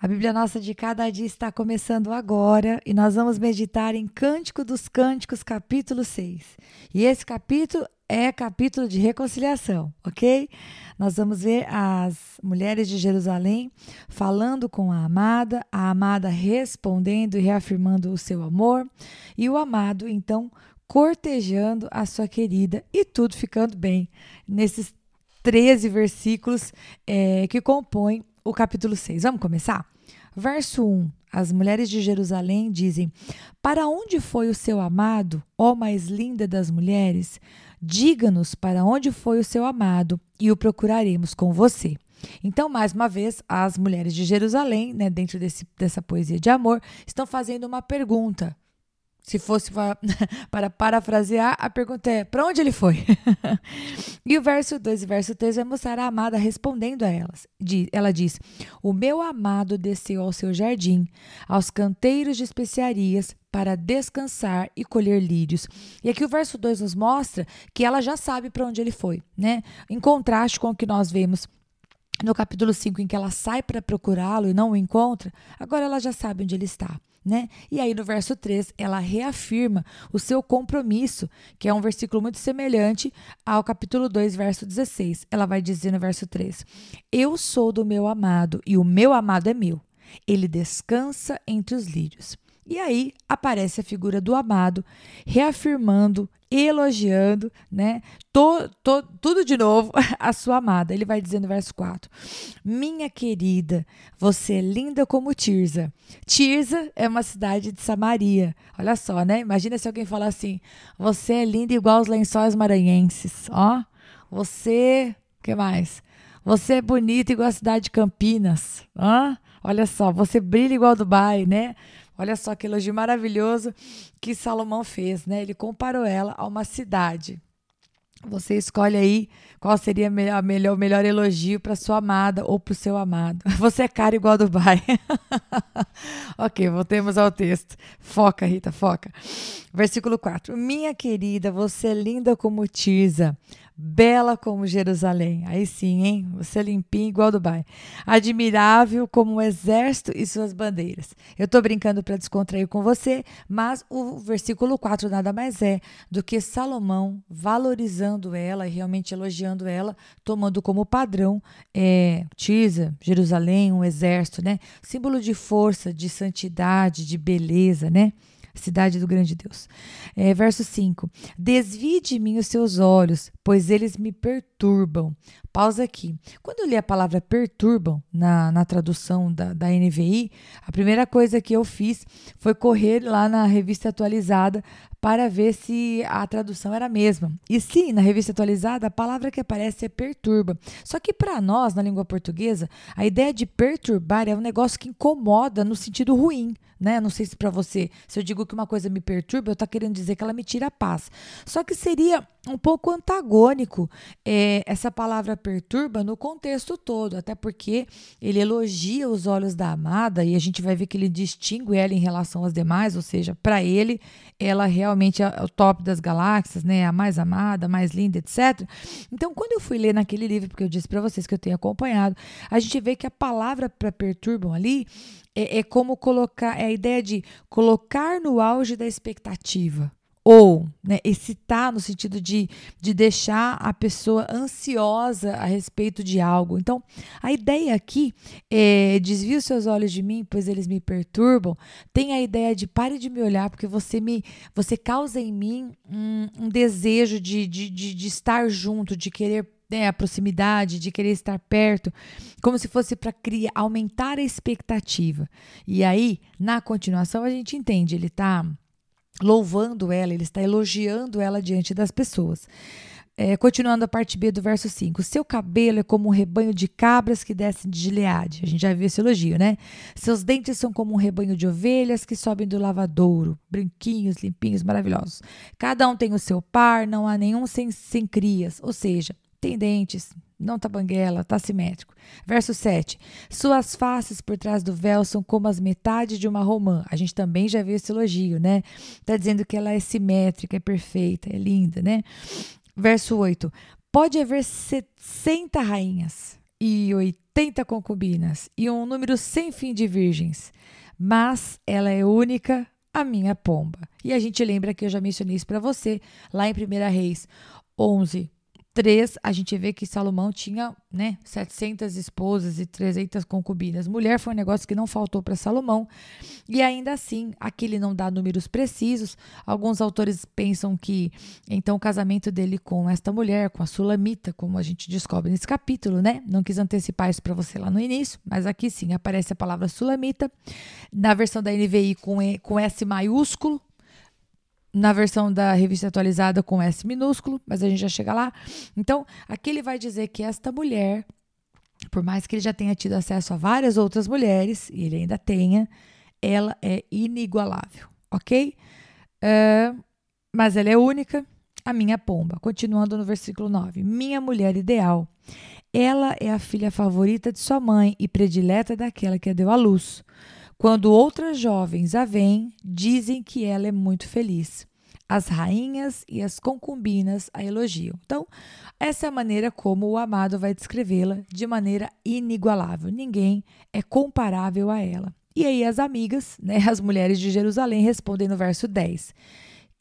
A Bíblia Nossa de Cada Dia está começando agora e nós vamos meditar em Cântico dos Cânticos, capítulo 6. E esse capítulo é capítulo de reconciliação, ok? Nós vamos ver as mulheres de Jerusalém falando com a amada, a amada respondendo e reafirmando o seu amor, e o amado, então, cortejando a sua querida e tudo ficando bem nesses 13 versículos é, que compõem o capítulo 6. Vamos começar? Verso 1. As mulheres de Jerusalém dizem: Para onde foi o seu amado, ó mais linda das mulheres? Diga-nos para onde foi o seu amado e o procuraremos com você. Então, mais uma vez, as mulheres de Jerusalém, né, dentro desse, dessa poesia de amor, estão fazendo uma pergunta. Se fosse para parafrasear, a pergunta é: para onde ele foi? e o verso 2 e verso 3 vai mostrar a amada respondendo a elas. Ela diz: O meu amado desceu ao seu jardim, aos canteiros de especiarias, para descansar e colher lírios. E aqui o verso 2 nos mostra que ela já sabe para onde ele foi, né? Em contraste com o que nós vemos no capítulo 5, em que ela sai para procurá-lo e não o encontra, agora ela já sabe onde ele está. Né? E aí no verso 3, ela reafirma o seu compromisso, que é um versículo muito semelhante ao capítulo 2, verso 16. Ela vai dizer no verso 3: Eu sou do meu amado e o meu amado é meu. Ele descansa entre os lírios. E aí aparece a figura do amado, reafirmando, elogiando, né? To, to, tudo de novo, a sua amada. Ele vai dizer no verso 4: Minha querida, você é linda como Tirza. Tirza é uma cidade de Samaria. Olha só, né? Imagina se alguém falar assim: Você é linda igual os lençóis maranhenses. Ó, você. Que mais? Você é bonita igual a cidade de Campinas. Ó, olha só, você brilha igual Dubai, né? Olha só que elogio maravilhoso que Salomão fez, né? Ele comparou ela a uma cidade. Você escolhe aí qual seria a melhor, o melhor elogio para sua amada ou para o seu amado. Você é cara igual a Dubai. ok, voltemos ao texto. Foca, Rita, foca. Versículo 4. Minha querida, você é linda como Tirza bela como Jerusalém. Aí sim, hein? Você é limpinho igual Dubai. Admirável como o exército e suas bandeiras. Eu estou brincando para descontrair com você, mas o versículo 4 nada mais é do que Salomão valorizando ela e realmente elogiando ela, tomando como padrão é, Tisa, Jerusalém, um exército, né? Símbolo de força, de santidade, de beleza, né? Cidade do grande Deus. É, verso 5: Desvie de mim os seus olhos, pois eles me perturbam. Pausa aqui. Quando eu li a palavra perturbam na, na tradução da, da NVI, a primeira coisa que eu fiz foi correr lá na revista atualizada para ver se a tradução era a mesma. E sim, na revista atualizada, a palavra que aparece é perturba. Só que para nós, na língua portuguesa, a ideia de perturbar é um negócio que incomoda no sentido ruim né? Não sei se para você, se eu digo que uma coisa me perturba, eu estou querendo dizer que ela me tira a paz. Só que seria um pouco antagônico é, essa palavra perturba no contexto todo, até porque ele elogia os olhos da amada e a gente vai ver que ele distingue ela em relação às demais, ou seja, para ele ela realmente é o top das galáxias, né? A mais amada, a mais linda, etc. Então, quando eu fui ler naquele livro, porque eu disse para vocês que eu tenho acompanhado, a gente vê que a palavra para perturbam ali é, é como colocar, é a ideia de colocar no auge da expectativa ou né, excitar no sentido de, de deixar a pessoa ansiosa a respeito de algo. Então, a ideia aqui é desvia os seus olhos de mim, pois eles me perturbam. Tem a ideia de pare de me olhar, porque você me você causa em mim um, um desejo de, de, de, de estar junto, de querer né, a proximidade, de querer estar perto, como se fosse para criar, aumentar a expectativa. E aí, na continuação, a gente entende, ele está louvando ela, ele está elogiando ela diante das pessoas. É, continuando a parte B do verso 5. Seu cabelo é como um rebanho de cabras que descem de Gileade. A gente já viu esse elogio, né? Seus dentes são como um rebanho de ovelhas que sobem do lavadouro. Branquinhos, limpinhos, maravilhosos. Cada um tem o seu par, não há nenhum sem, sem crias. Ou seja, tem dentes, não tá banguela, tá simétrico. Verso 7. Suas faces por trás do véu são como as metades de uma romã. A gente também já viu esse elogio, né? Tá dizendo que ela é simétrica, é perfeita, é linda, né? Verso 8. Pode haver 60 rainhas e oitenta concubinas e um número sem fim de virgens, mas ela é única, a minha pomba. E a gente lembra que eu já mencionei isso para você lá em 1 Reis 11, 3, a gente vê que Salomão tinha né, 700 esposas e 300 concubinas. Mulher foi um negócio que não faltou para Salomão. E ainda assim, aqui ele não dá números precisos. Alguns autores pensam que então o casamento dele com esta mulher, com a Sulamita, como a gente descobre nesse capítulo, né? Não quis antecipar isso para você lá no início, mas aqui sim aparece a palavra Sulamita. Na versão da NVI com, e, com S maiúsculo, na versão da revista atualizada com S minúsculo, mas a gente já chega lá. Então, aqui ele vai dizer que esta mulher, por mais que ele já tenha tido acesso a várias outras mulheres, e ele ainda tenha, ela é inigualável, ok? Uh, mas ela é única, a minha pomba. Continuando no versículo 9: Minha mulher ideal. Ela é a filha favorita de sua mãe e predileta daquela que a deu à luz. Quando outras jovens a veem, dizem que ela é muito feliz. As rainhas e as concubinas a elogiam. Então, essa é a maneira como o amado vai descrevê-la de maneira inigualável. Ninguém é comparável a ela. E aí as amigas, né, as mulheres de Jerusalém, respondem no verso 10.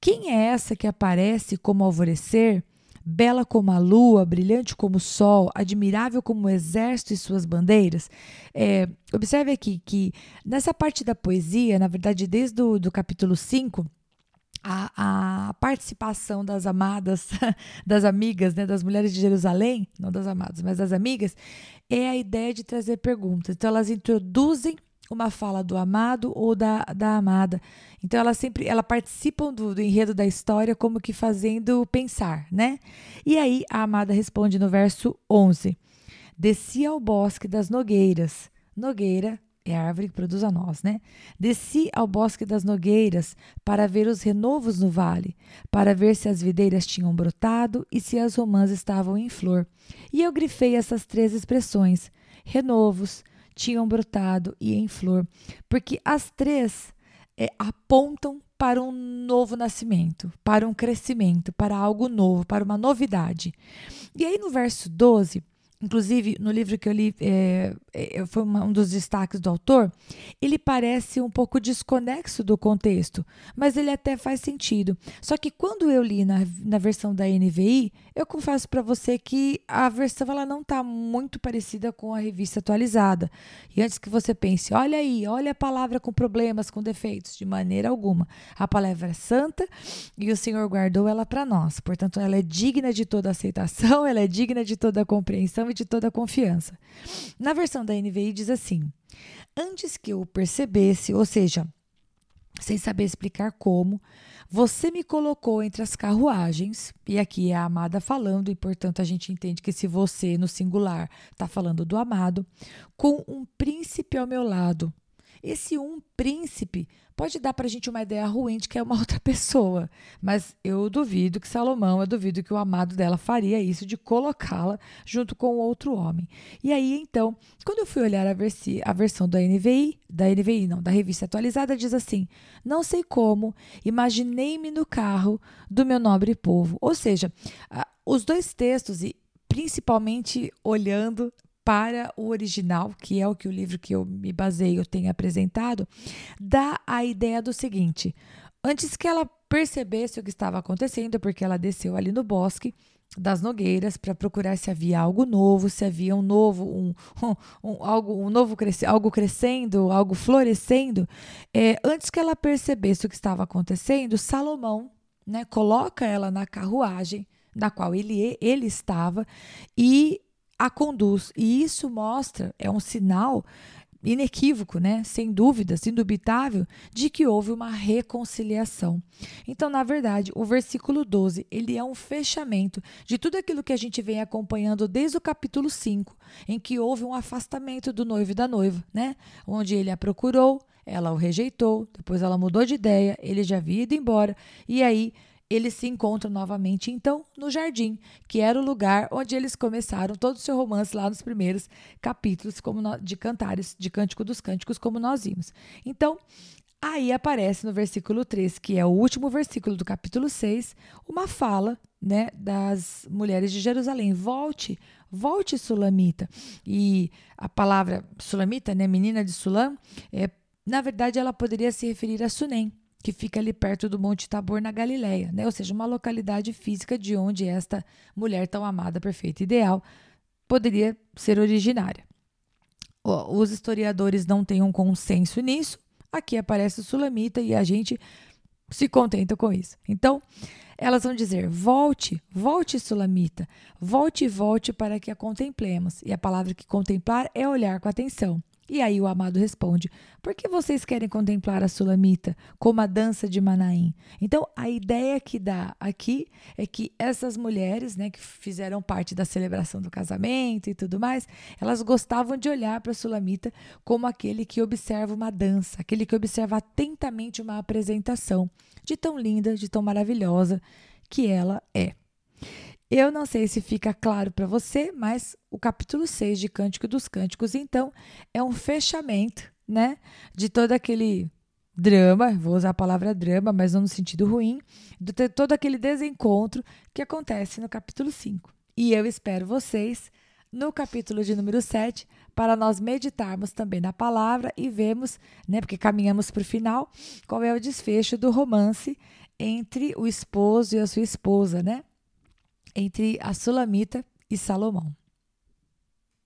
Quem é essa que aparece como alvorecer bela como a lua, brilhante como o sol, admirável como o exército e suas bandeiras. É, observe aqui que nessa parte da poesia, na verdade, desde o do capítulo 5, a, a, participação das amadas, das amigas, né, das mulheres de Jerusalém, não das amadas, mas das amigas, é a ideia de trazer perguntas. Então, elas introduzem uma fala do amado ou da, da amada. Então ela sempre ela participam do, do, enredo da história como que fazendo pensar, né? E aí a amada responde no verso 11: Desci ao bosque das nogueiras. Nogueira é a árvore que produz a nós, né? Desci ao bosque das nogueiras para ver os renovos no vale, para ver se as videiras tinham brotado e se as romãs estavam em flor. E eu grifei essas três expressões: renovos, tinham brotado e em flor, porque as três é, apontam para um novo nascimento, para um crescimento, para algo novo, para uma novidade. E aí no verso 12, Inclusive, no livro que eu li, é, é, foi uma, um dos destaques do autor, ele parece um pouco desconexo do contexto, mas ele até faz sentido. Só que quando eu li na, na versão da NVI, eu confesso para você que a versão ela não está muito parecida com a revista atualizada. E antes que você pense, olha aí, olha a palavra com problemas, com defeitos, de maneira alguma. A palavra é santa e o Senhor guardou ela para nós. Portanto, ela é digna de toda aceitação, ela é digna de toda compreensão de toda a confiança. Na versão da NVI diz assim: Antes que eu percebesse, ou seja, sem saber explicar como, você me colocou entre as carruagens, e aqui é a amada falando, e portanto a gente entende que se você no singular está falando do amado, com um príncipe ao meu lado. Esse um príncipe pode dar para a gente uma ideia ruim de que é uma outra pessoa, mas eu duvido que Salomão, eu duvido que o amado dela faria isso de colocá-la junto com outro homem. E aí então, quando eu fui olhar a, versi a versão da NVI, da NVI não, da revista atualizada, diz assim: Não sei como, imaginei-me no carro do meu nobre povo. Ou seja, os dois textos e principalmente olhando para o original, que é o que o livro que eu me baseio tem apresentado, dá a ideia do seguinte: antes que ela percebesse o que estava acontecendo, porque ela desceu ali no bosque das nogueiras para procurar se havia algo novo, se havia um novo, um, um, um algo, um novo cresce, algo crescendo, algo florescendo. É, antes que ela percebesse o que estava acontecendo, Salomão, né, coloca ela na carruagem da qual ele, ele estava e a conduz. E isso mostra, é um sinal inequívoco, né, sem dúvidas, indubitável, de que houve uma reconciliação. Então, na verdade, o versículo 12, ele é um fechamento de tudo aquilo que a gente vem acompanhando desde o capítulo 5, em que houve um afastamento do noivo e da noiva, né, onde ele a procurou, ela o rejeitou, depois ela mudou de ideia, ele já havia ido embora, e aí eles se encontram novamente, então, no jardim, que era o lugar onde eles começaram todo o seu romance lá nos primeiros capítulos como de Cantares, de Cântico dos Cânticos, como nós vimos. Então, aí aparece no versículo 3, que é o último versículo do capítulo 6, uma fala né, das mulheres de Jerusalém. Volte, volte Sulamita. E a palavra Sulamita, né, menina de Sulam, é, na verdade ela poderia se referir a Sunem, que fica ali perto do Monte Tabor, na Galileia, né? ou seja, uma localidade física de onde esta mulher tão amada, perfeita, ideal, poderia ser originária. Os historiadores não têm um consenso nisso, aqui aparece o Sulamita e a gente se contenta com isso. Então, elas vão dizer: volte, volte, Sulamita, volte e volte para que a contemplemos. E a palavra que contemplar é olhar com atenção. E aí o amado responde: Por que vocês querem contemplar a sulamita como a dança de Manaim? Então, a ideia que dá aqui é que essas mulheres, né, que fizeram parte da celebração do casamento e tudo mais, elas gostavam de olhar para a sulamita como aquele que observa uma dança, aquele que observa atentamente uma apresentação de tão linda, de tão maravilhosa que ela é. Eu não sei se fica claro para você, mas o capítulo 6 de Cântico dos Cânticos, então, é um fechamento, né, de todo aquele drama, vou usar a palavra drama, mas não no sentido ruim, de todo aquele desencontro que acontece no capítulo 5. E eu espero vocês no capítulo de número 7 para nós meditarmos também na palavra e vemos, né, porque caminhamos para o final, qual é o desfecho do romance entre o esposo e a sua esposa, né? Entre a Sulamita e Salomão.